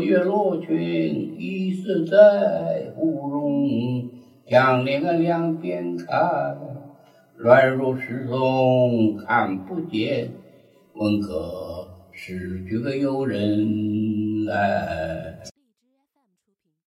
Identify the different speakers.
Speaker 1: 月落群，疑是在湖中。将两个两边看，乱入石中看不见。问个是这个有人来？